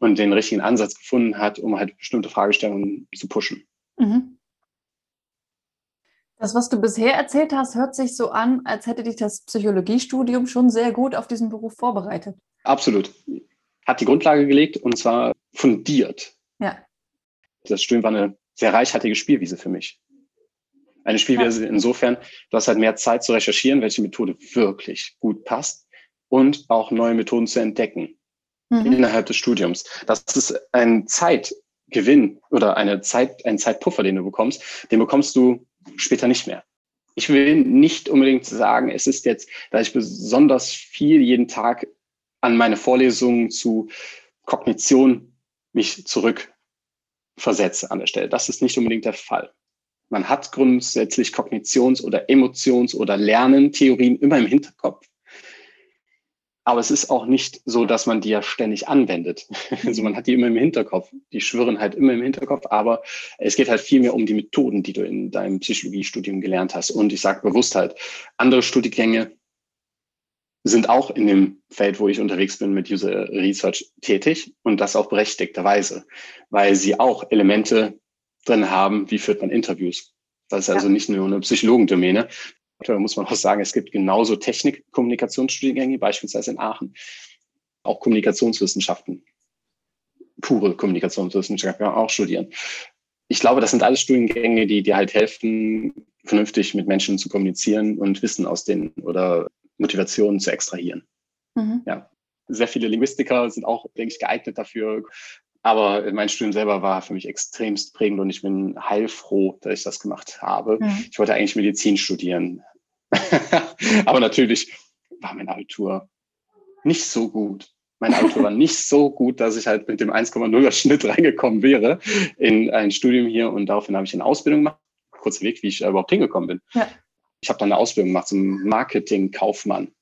und den richtigen Ansatz gefunden hat, um halt bestimmte Fragestellungen zu pushen. Mhm. Das, was du bisher erzählt hast, hört sich so an, als hätte dich das Psychologiestudium schon sehr gut auf diesen Beruf vorbereitet. Absolut. Hat die Grundlage gelegt und zwar fundiert. Ja. Das Studium war eine sehr reichhaltige Spielwiese für mich. Eine Spielwiese ja. insofern, du hast halt mehr Zeit zu recherchieren, welche Methode wirklich gut passt und auch neue Methoden zu entdecken mhm. innerhalb des Studiums. Das ist ein Zeitgewinn oder eine Zeit, ein Zeitpuffer, den du bekommst. Den bekommst du später nicht mehr. Ich will nicht unbedingt sagen, es ist jetzt, da ich besonders viel jeden Tag an meine Vorlesungen zu Kognition mich zurückversetze an der Stelle. Das ist nicht unbedingt der Fall. Man hat grundsätzlich Kognitions- oder Emotions- oder Lernentheorien immer im Hinterkopf. Aber es ist auch nicht so, dass man die ja ständig anwendet. Also man hat die immer im Hinterkopf. Die schwirren halt immer im Hinterkopf, aber es geht halt viel mehr um die Methoden, die du in deinem Psychologiestudium gelernt hast. Und ich sage bewusst halt, andere Studiengänge sind auch in dem Feld, wo ich unterwegs bin, mit User Research tätig und das auch berechtigterweise, weil sie auch Elemente drin haben, wie führt man Interviews. Das ist also nicht nur eine Psychologendomäne, da muss man auch sagen, es gibt genauso Technik-Kommunikationsstudiengänge, beispielsweise in Aachen. Auch Kommunikationswissenschaften. Pure Kommunikationswissenschaften kann man auch studieren. Ich glaube, das sind alles Studiengänge, die dir halt helfen, vernünftig mit Menschen zu kommunizieren und Wissen aus den oder Motivationen zu extrahieren. Mhm. Ja. Sehr viele Linguistiker sind auch, denke ich, geeignet dafür. Aber mein Studium selber war für mich extremst prägend und ich bin heilfroh, dass ich das gemacht habe. Mhm. Ich wollte eigentlich Medizin studieren. Aber natürlich war mein Abitur nicht so gut. Mein Abitur war nicht so gut, dass ich halt mit dem 1,0er Schnitt reingekommen wäre in ein Studium hier und daraufhin habe ich eine Ausbildung gemacht. Kurzer Weg, wie ich überhaupt hingekommen bin. Ja. Ich habe dann eine Ausbildung gemacht zum Marketingkaufmann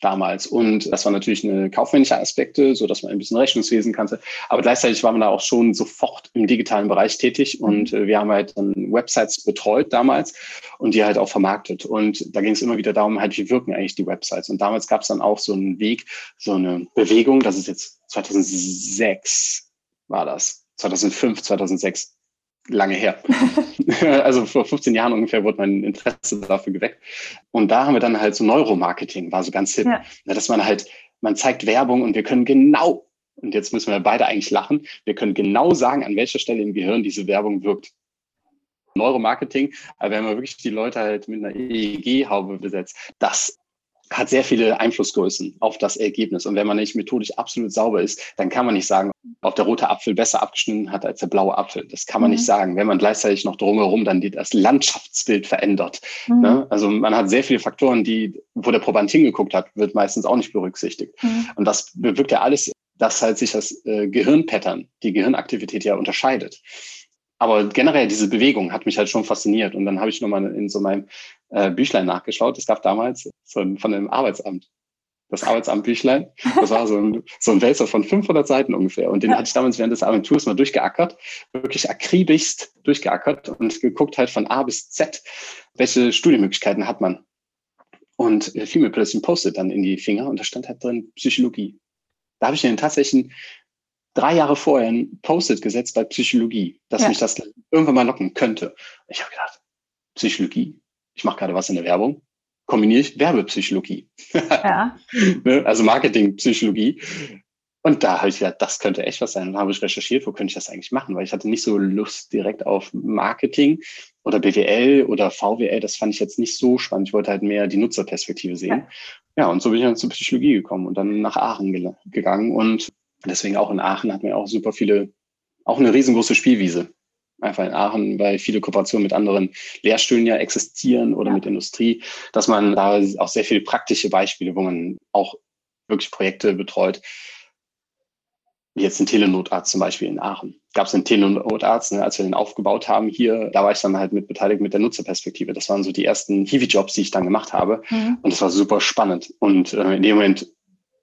damals. Und das war natürlich eine kaufmännische Aspekte, so dass man ein bisschen Rechnungswesen kannte. Aber gleichzeitig war man da auch schon sofort im digitalen Bereich tätig und äh, wir haben halt dann Websites betreut damals und die halt auch vermarktet. Und da ging es immer wieder darum, halt, wie wirken eigentlich die Websites. Und damals gab es dann auch so einen Weg, so eine Bewegung, das ist jetzt 2006 war das. 2005, 2006 lange her. also vor 15 Jahren ungefähr wurde mein Interesse dafür geweckt. Und da haben wir dann halt so Neuromarketing, war so ganz hip, ja. dass man halt man zeigt Werbung und wir können genau, und jetzt müssen wir beide eigentlich lachen, wir können genau sagen, an welcher Stelle im Gehirn diese Werbung wirkt. Neuromarketing, aber wenn man wirklich die Leute halt mit einer EEG-Haube besetzt, das hat sehr viele Einflussgrößen auf das Ergebnis. Und wenn man nicht methodisch absolut sauber ist, dann kann man nicht sagen, ob der rote Apfel besser abgeschnitten hat als der blaue Apfel. Das kann man mhm. nicht sagen, wenn man gleichzeitig noch drumherum dann das Landschaftsbild verändert. Mhm. Ne? Also man hat sehr viele Faktoren, die, wo der Proband hingeguckt hat, wird meistens auch nicht berücksichtigt. Mhm. Und das bewirkt ja alles, dass halt sich das äh, Gehirnpattern, die Gehirnaktivität ja unterscheidet. Aber generell diese Bewegung hat mich halt schon fasziniert. Und dann habe ich nochmal in so meinem äh, Büchlein nachgeschaut. Es gab damals so ein, von dem Arbeitsamt. Das Arbeitsamt-Büchlein. Das war so ein, so ein Wälzer von 500 Seiten ungefähr. Und den hatte ich damals während des Abenturs mal durchgeackert. Wirklich akribischst durchgeackert und geguckt halt von A bis Z, welche Studienmöglichkeiten hat man. Und äh, fiel mir plötzlich ein Post-it dann in die Finger und da stand halt drin Psychologie. Da habe ich den tatsächlichen drei Jahre vorher ein Post-it gesetzt bei Psychologie, dass ja. mich das irgendwann mal locken könnte. Ich habe gedacht, Psychologie, ich mache gerade was in der Werbung, kombiniere ich Werbepsychologie. Ja. Ne, also Marketingpsychologie. Und da habe ich gedacht, das könnte echt was sein. Und dann habe ich recherchiert, wo könnte ich das eigentlich machen, weil ich hatte nicht so Lust direkt auf Marketing oder BWL oder VWL. Das fand ich jetzt nicht so spannend. Ich wollte halt mehr die Nutzerperspektive sehen. Ja, ja und so bin ich dann zur Psychologie gekommen und dann nach Aachen gegangen und Deswegen auch in Aachen hat man auch super viele, auch eine riesengroße Spielwiese. Einfach in Aachen, weil viele Kooperationen mit anderen Lehrstühlen ja existieren oder ja. mit Industrie, dass man da auch sehr viele praktische Beispiele, wo man auch wirklich Projekte betreut, wie jetzt ein Telenotarzt zum Beispiel in Aachen. Gab es einen Telenotarzt, ne, als wir den aufgebaut haben hier, da war ich dann halt mit beteiligt mit der Nutzerperspektive. Das waren so die ersten Hiwi-Jobs, die ich dann gemacht habe. Mhm. Und das war super spannend. Und äh, in dem Moment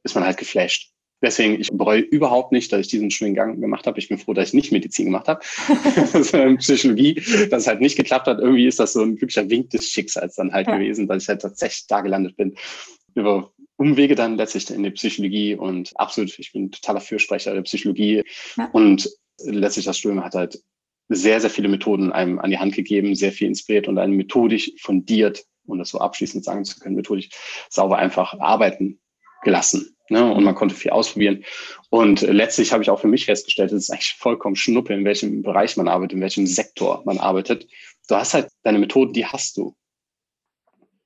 ist man halt geflasht. Deswegen, ich bereue überhaupt nicht, dass ich diesen Schwinggang gemacht habe. Ich bin froh, dass ich nicht Medizin gemacht habe. Psychologie, dass es halt nicht geklappt hat. Irgendwie ist das so ein glücklicher Wink des Schicksals dann halt ja. gewesen, dass ich halt tatsächlich da gelandet bin. Über Umwege dann letztlich in die Psychologie und absolut, ich bin totaler Fürsprecher der Psychologie. Ja. Und letztlich das Studium hat halt sehr, sehr viele Methoden einem an die Hand gegeben, sehr viel inspiriert und einen methodisch fundiert, um das so abschließend sagen zu können, methodisch sauber einfach arbeiten gelassen. Ne? Und man konnte viel ausprobieren. Und letztlich habe ich auch für mich festgestellt, es ist eigentlich vollkommen Schnuppe, in welchem Bereich man arbeitet, in welchem Sektor man arbeitet. Du hast halt deine Methoden, die hast du.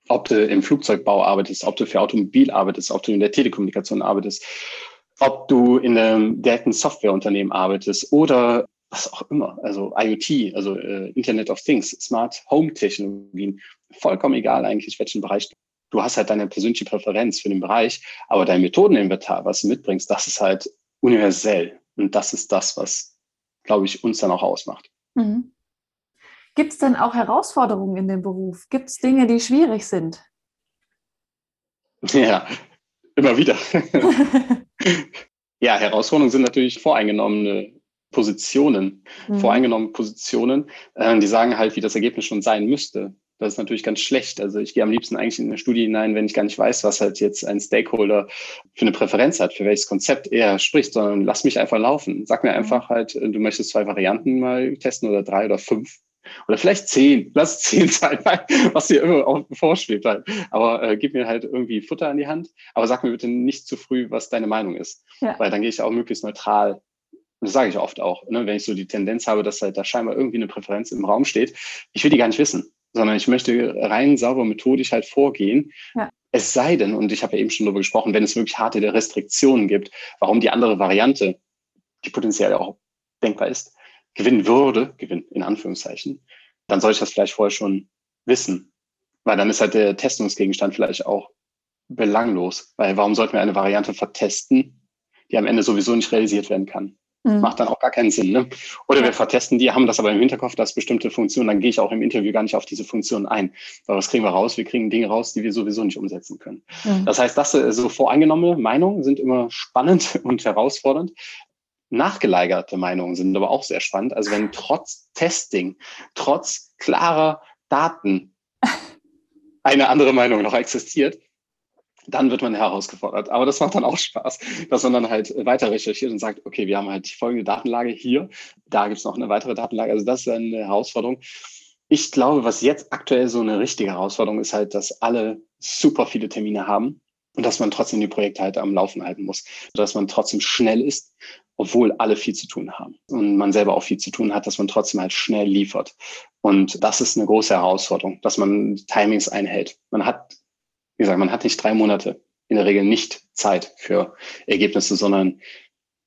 Ob du im Flugzeugbau arbeitest, ob du für Automobil arbeitest, ob du in der Telekommunikation arbeitest, ob du in einem direkten Softwareunternehmen arbeitest oder was auch immer, also IoT, also äh, Internet of Things, Smart Home Technologien, vollkommen egal eigentlich, welchen Bereich du hast halt deine persönliche Präferenz für den Bereich, aber dein Methodeninventar, was du mitbringst, das ist halt universell. Und das ist das, was, glaube ich, uns dann auch ausmacht. Mhm. Gibt es denn auch Herausforderungen in dem Beruf? Gibt es Dinge, die schwierig sind? Ja, immer wieder. ja, Herausforderungen sind natürlich voreingenommene Positionen, mhm. voreingenommene Positionen, äh, die sagen halt, wie das Ergebnis schon sein müsste. Das ist natürlich ganz schlecht. Also ich gehe am liebsten eigentlich in eine Studie hinein, wenn ich gar nicht weiß, was halt jetzt ein Stakeholder für eine Präferenz hat, für welches Konzept er spricht, sondern lass mich einfach laufen. Sag mir mhm. einfach halt, du möchtest zwei Varianten mal testen oder drei oder fünf oder vielleicht zehn, lass zehn sein, was dir immer auch vorschwebt halt. Aber äh, gib mir halt irgendwie Futter an die Hand, aber sag mir bitte nicht zu früh, was deine Meinung ist, ja. weil dann gehe ich auch möglichst neutral und das sage ich oft auch, ne, wenn ich so die Tendenz habe, dass halt da scheinbar irgendwie eine Präferenz im Raum steht, ich will die gar nicht wissen sondern ich möchte rein sauber methodisch halt vorgehen. Ja. Es sei denn, und ich habe ja eben schon darüber gesprochen, wenn es wirklich harte Restriktionen gibt, warum die andere Variante, die potenziell auch denkbar ist, gewinnen würde, gewinnen in Anführungszeichen, dann soll ich das vielleicht vorher schon wissen. Weil dann ist halt der Testungsgegenstand vielleicht auch belanglos. Weil warum sollten wir eine Variante vertesten, die am Ende sowieso nicht realisiert werden kann? Mhm. Macht dann auch gar keinen Sinn. Ne? Oder wir vertesten die, haben das aber im Hinterkopf, dass bestimmte Funktionen, dann gehe ich auch im Interview gar nicht auf diese Funktionen ein. Weil was kriegen wir raus? Wir kriegen Dinge raus, die wir sowieso nicht umsetzen können. Mhm. Das heißt, das äh, so voreingenommene Meinungen sind immer spannend und herausfordernd. Nachgeleigerte Meinungen sind aber auch sehr spannend. Also wenn trotz Testing, trotz klarer Daten eine andere Meinung noch existiert, dann wird man herausgefordert. Aber das macht dann auch Spaß, dass man dann halt weiter recherchiert und sagt, okay, wir haben halt die folgende Datenlage hier, da gibt es noch eine weitere Datenlage. Also das ist eine Herausforderung. Ich glaube, was jetzt aktuell so eine richtige Herausforderung ist halt, dass alle super viele Termine haben. und dass man trotzdem die Projekte halt am Laufen halten muss, dass man trotzdem schnell ist, obwohl alle viel zu tun haben und man selber auch viel zu tun hat, dass man trotzdem halt schnell liefert. Und das ist eine große Herausforderung, dass man Timings einhält. Man hat, wie gesagt, man hat nicht drei Monate, in der Regel nicht Zeit für Ergebnisse, sondern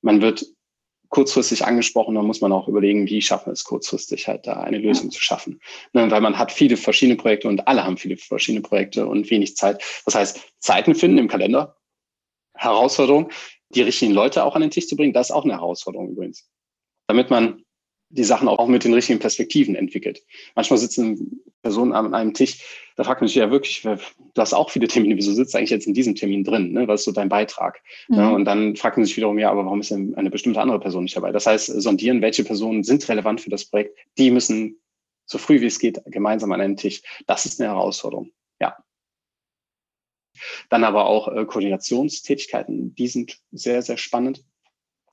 man wird kurzfristig angesprochen, dann muss man auch überlegen, wie schaffen wir es kurzfristig halt da eine Lösung zu schaffen. Ne, weil man hat viele verschiedene Projekte und alle haben viele verschiedene Projekte und wenig Zeit. Das heißt, Zeiten finden im Kalender, Herausforderung, die richtigen Leute auch an den Tisch zu bringen, das ist auch eine Herausforderung übrigens. Damit man die Sachen auch mit den richtigen Perspektiven entwickelt. Manchmal sitzen Personen an einem Tisch, da fragt man sich ja wirklich, du hast auch viele Termine, wieso sitzt du eigentlich jetzt in diesem Termin drin? Ne? Was ist so dein Beitrag? Mhm. Ja, und dann fragt man sich wiederum, ja, aber warum ist denn eine bestimmte andere Person nicht dabei? Das heißt, sondieren, welche Personen sind relevant für das Projekt, die müssen so früh wie es geht gemeinsam an einen Tisch. Das ist eine Herausforderung. Ja. Dann aber auch äh, Koordinationstätigkeiten, die sind sehr, sehr spannend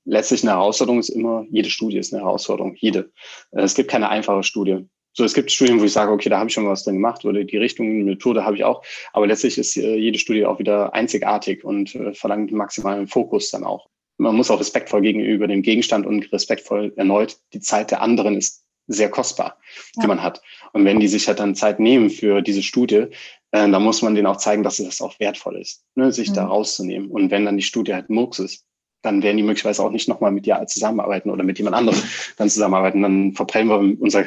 letztlich eine Herausforderung ist immer, jede Studie ist eine Herausforderung, jede. Äh, es gibt keine einfache Studie. So, es gibt Studien, wo ich sage, okay, da habe ich schon was drin gemacht oder die Richtung, die Methode habe ich auch. Aber letztlich ist äh, jede Studie auch wieder einzigartig und äh, verlangt maximalen Fokus dann auch. Man muss auch respektvoll gegenüber dem Gegenstand und respektvoll erneut, die Zeit der anderen ist sehr kostbar, ja. die man hat. Und wenn die sich halt dann Zeit nehmen für diese Studie, äh, dann muss man denen auch zeigen, dass es auch wertvoll ist, ne, sich mhm. da rauszunehmen. Und wenn dann die Studie halt Murks ist, dann werden die möglicherweise auch nicht nochmal mit dir zusammenarbeiten oder mit jemand anderem dann zusammenarbeiten. Dann verprellen wir unser,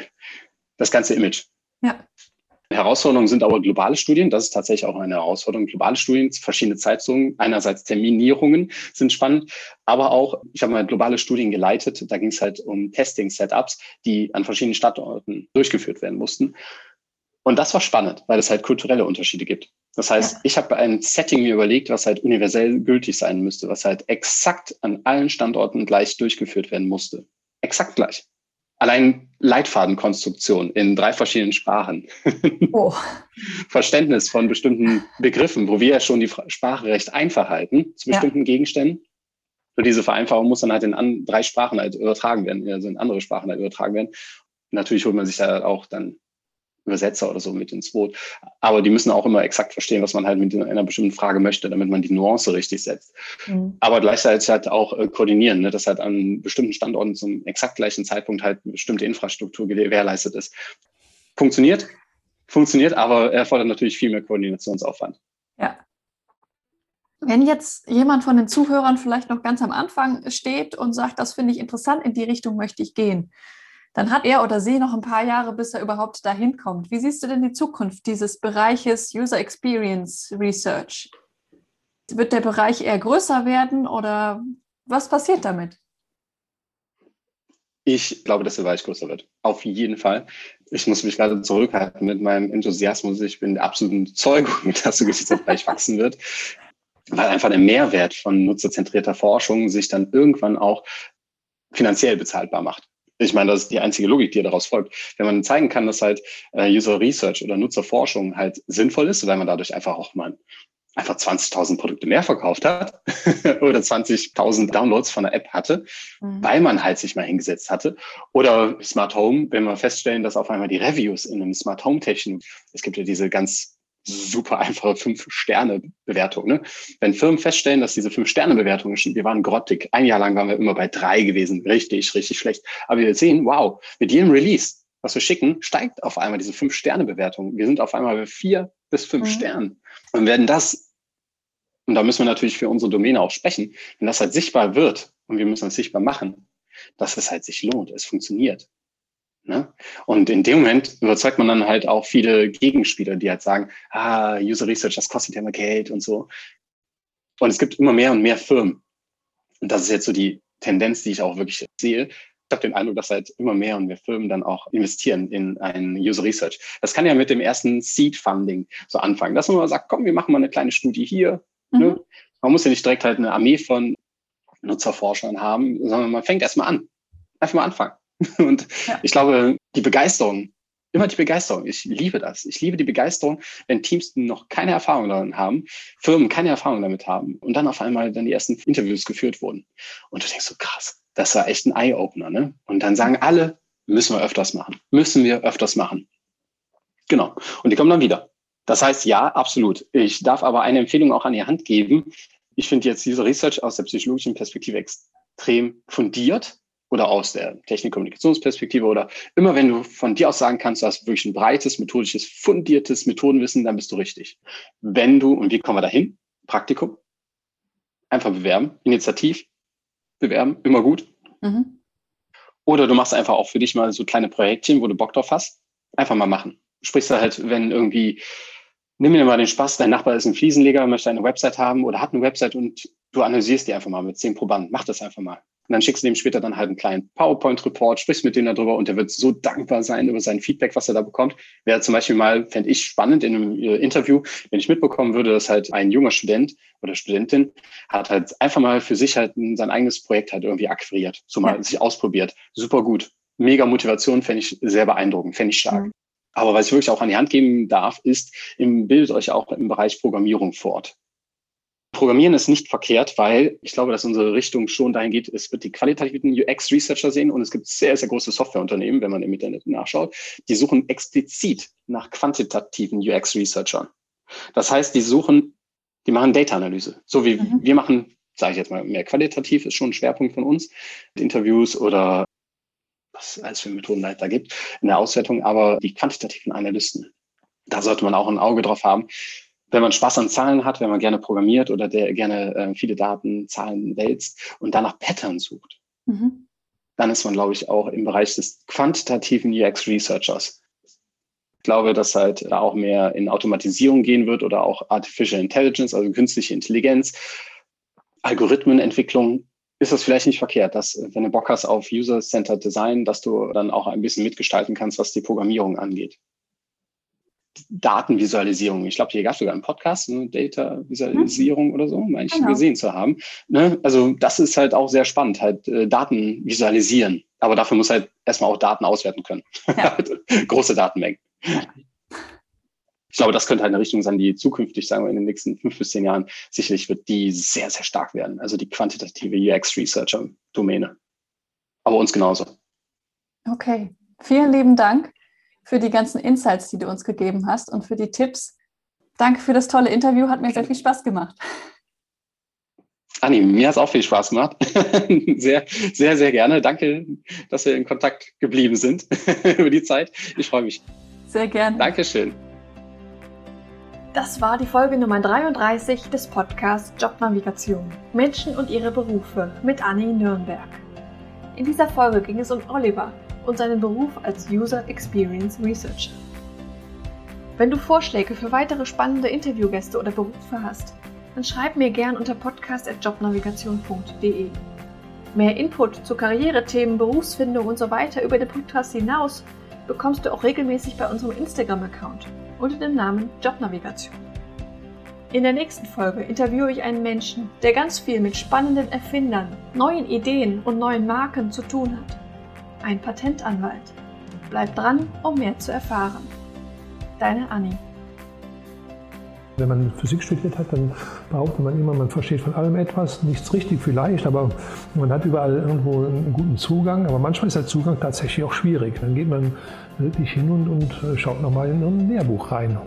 das ganze Image. Ja. Herausforderungen sind aber globale Studien. Das ist tatsächlich auch eine Herausforderung. Globale Studien, verschiedene Zeitzonen. Einerseits Terminierungen sind spannend, aber auch, ich habe mal globale Studien geleitet. Da ging es halt um Testing-Setups, die an verschiedenen Standorten durchgeführt werden mussten. Und das war spannend, weil es halt kulturelle Unterschiede gibt. Das heißt, ja. ich habe ein Setting mir überlegt, was halt universell gültig sein müsste, was halt exakt an allen Standorten gleich durchgeführt werden musste. Exakt gleich. Allein Leitfadenkonstruktion in drei verschiedenen Sprachen. Oh. Verständnis von bestimmten Begriffen, wo wir ja schon die Sprache recht einfach halten zu bestimmten ja. Gegenständen. Und diese Vereinfachung muss dann halt in drei Sprachen halt übertragen werden, also in andere Sprachen halt übertragen werden. natürlich holt man sich da auch dann Übersetzer oder so mit ins Boot. Aber die müssen auch immer exakt verstehen, was man halt mit einer bestimmten Frage möchte, damit man die Nuance richtig setzt. Mhm. Aber gleichzeitig halt auch äh, koordinieren, ne, dass halt an bestimmten Standorten zum exakt gleichen Zeitpunkt halt bestimmte Infrastruktur gewährleistet ist. Funktioniert, funktioniert, aber erfordert natürlich viel mehr Koordinationsaufwand. Ja. Wenn jetzt jemand von den Zuhörern vielleicht noch ganz am Anfang steht und sagt, das finde ich interessant, in die Richtung möchte ich gehen, dann hat er oder sie noch ein paar Jahre, bis er überhaupt dahin kommt. Wie siehst du denn die Zukunft dieses Bereiches User Experience Research? Wird der Bereich eher größer werden oder was passiert damit? Ich glaube, dass der Bereich größer wird. Auf jeden Fall. Ich muss mich gerade zurückhalten mit meinem Enthusiasmus. Ich bin der absoluten Zeugung, dass der Geschichtsbereich wachsen wird, weil einfach der Mehrwert von nutzerzentrierter Forschung sich dann irgendwann auch finanziell bezahlbar macht. Ich meine, das ist die einzige Logik, die daraus folgt. Wenn man zeigen kann, dass halt äh, User Research oder Nutzerforschung halt sinnvoll ist, weil man dadurch einfach auch mal einfach 20.000 Produkte mehr verkauft hat oder 20.000 Downloads von der App hatte, mhm. weil man halt sich mal hingesetzt hatte. Oder Smart Home, wenn wir feststellen, dass auf einmal die Reviews in einem Smart Home Technik, es gibt ja diese ganz super einfache Fünf-Sterne-Bewertung. Ne? Wenn Firmen feststellen, dass diese Fünf-Sterne-Bewertungen, wir waren grottig, ein Jahr lang waren wir immer bei drei gewesen, richtig, richtig schlecht. Aber wir sehen, wow, mit jedem Release, was wir schicken, steigt auf einmal diese Fünf-Sterne-Bewertung. Wir sind auf einmal bei vier bis fünf mhm. Sternen. Und werden das, und da müssen wir natürlich für unsere Domäne auch sprechen, wenn das halt sichtbar wird und wir müssen es sichtbar machen, dass es halt sich lohnt, es funktioniert. Ne? Und in dem Moment überzeugt man dann halt auch viele Gegenspieler, die halt sagen, ah, User Research, das kostet ja immer Geld und so. Und es gibt immer mehr und mehr Firmen. Und das ist jetzt so die Tendenz, die ich auch wirklich sehe. Ich habe den Eindruck, dass halt immer mehr und mehr Firmen dann auch investieren in ein User Research. Das kann ja mit dem ersten Seed Funding so anfangen, dass man mal sagt, komm, wir machen mal eine kleine Studie hier. Ne? Mhm. Ne? Man muss ja nicht direkt halt eine Armee von Nutzerforschern haben, sondern man fängt erstmal an. Einfach mal anfangen. Und ja. ich glaube, die Begeisterung, immer die Begeisterung. Ich liebe das. Ich liebe die Begeisterung, wenn Teams noch keine Erfahrung darin haben, Firmen keine Erfahrung damit haben und dann auf einmal dann die ersten Interviews geführt wurden. Und du denkst so, krass, das war echt ein Eye-Opener. Ne? Und dann sagen alle, müssen wir öfters machen. Müssen wir öfters machen. Genau. Und die kommen dann wieder. Das heißt, ja, absolut. Ich darf aber eine Empfehlung auch an die Hand geben. Ich finde jetzt diese Research aus der psychologischen Perspektive extrem fundiert oder aus der Technik-Kommunikationsperspektive oder immer wenn du von dir aus sagen kannst, du hast wirklich ein breites, methodisches, fundiertes Methodenwissen, dann bist du richtig. Wenn du, und wie kommen wir dahin? Praktikum. Einfach bewerben, initiativ bewerben, immer gut. Mhm. Oder du machst einfach auch für dich mal so kleine Projektchen, wo du Bock drauf hast. Einfach mal machen. Sprichst du halt, wenn irgendwie, nimm mir mal den Spaß, dein Nachbar ist ein Fliesenleger, möchte eine Website haben oder hat eine Website und du analysierst die einfach mal mit zehn Probanden. Mach das einfach mal. Und dann schickst du dem später dann halt einen kleinen PowerPoint-Report, sprichst mit dem darüber und der wird so dankbar sein über sein Feedback, was er da bekommt. Wäre zum Beispiel mal, fände ich spannend in einem äh, Interview, wenn ich mitbekommen würde, dass halt ein junger Student oder Studentin hat halt einfach mal für sich halt sein eigenes Projekt halt irgendwie akquiriert, so mal ja. sich ausprobiert. Super gut. Mega Motivation, fände ich sehr beeindruckend, fände ich stark. Mhm. Aber was ich wirklich auch an die Hand geben darf, ist, bildet euch auch im Bereich Programmierung fort. Programmieren ist nicht verkehrt, weil ich glaube, dass unsere Richtung schon dahin geht, es wird die qualitativen UX-Researcher sehen und es gibt sehr, sehr große Softwareunternehmen, wenn man im Internet nachschaut, die suchen explizit nach quantitativen UX-Researchern. Das heißt, die suchen, die machen Data-Analyse. So wie mhm. wir machen, sage ich jetzt mal, mehr qualitativ ist schon ein Schwerpunkt von uns. Interviews oder was es für Methoden da gibt in der Auswertung, aber die quantitativen Analysten, da sollte man auch ein Auge drauf haben wenn man Spaß an Zahlen hat, wenn man gerne programmiert oder der gerne äh, viele Daten, Zahlen wälzt und danach Patterns sucht, mhm. dann ist man, glaube ich, auch im Bereich des quantitativen UX-Researchers. Ich glaube, dass halt da auch mehr in Automatisierung gehen wird oder auch Artificial Intelligence, also künstliche Intelligenz, Algorithmenentwicklung, ist das vielleicht nicht verkehrt, dass, wenn du Bock hast auf User-Centered Design, dass du dann auch ein bisschen mitgestalten kannst, was die Programmierung angeht. Datenvisualisierung. Ich glaube, hier gab es sogar einen Podcast, ne? Data-Visualisierung mhm. oder so, meine ich genau. gesehen zu haben. Ne? Also das ist halt auch sehr spannend, halt äh, Daten visualisieren. Aber dafür muss halt erstmal auch Daten auswerten können. Ja. Große Datenmengen. Ich glaube, das könnte halt eine Richtung sein, die zukünftig, sagen wir, in den nächsten fünf bis zehn Jahren sicherlich wird die sehr, sehr stark werden. Also die quantitative UX-Researcher-Domäne. Aber uns genauso. Okay. Vielen lieben Dank für die ganzen Insights, die du uns gegeben hast und für die Tipps. Danke für das tolle Interview, hat mir sehr viel Spaß gemacht. Anni, mir hat es auch viel Spaß gemacht. sehr, sehr, sehr gerne. Danke, dass wir in Kontakt geblieben sind über die Zeit. Ich freue mich. Sehr gerne. Dankeschön. Das war die Folge Nummer 33 des Podcasts Jobnavigation. Menschen und ihre Berufe mit Anni Nürnberg. In dieser Folge ging es um Oliver, und seinen Beruf als User Experience Researcher. Wenn du Vorschläge für weitere spannende Interviewgäste oder Berufe hast, dann schreib mir gern unter podcast.jobnavigation.de. Mehr Input zu Karrierethemen, Berufsfindung und so weiter über den Podcast hinaus bekommst du auch regelmäßig bei unserem Instagram-Account unter dem Namen Jobnavigation. In der nächsten Folge interviewe ich einen Menschen, der ganz viel mit spannenden Erfindern, neuen Ideen und neuen Marken zu tun hat ein Patentanwalt. Bleib dran, um mehr zu erfahren. Deine Anni. Wenn man Physik studiert hat, dann behauptet man immer, man versteht von allem etwas, nichts richtig vielleicht, aber man hat überall irgendwo einen guten Zugang. Aber manchmal ist der Zugang tatsächlich auch schwierig. Dann geht man wirklich hin und, und schaut nochmal in ein Lehrbuch rein.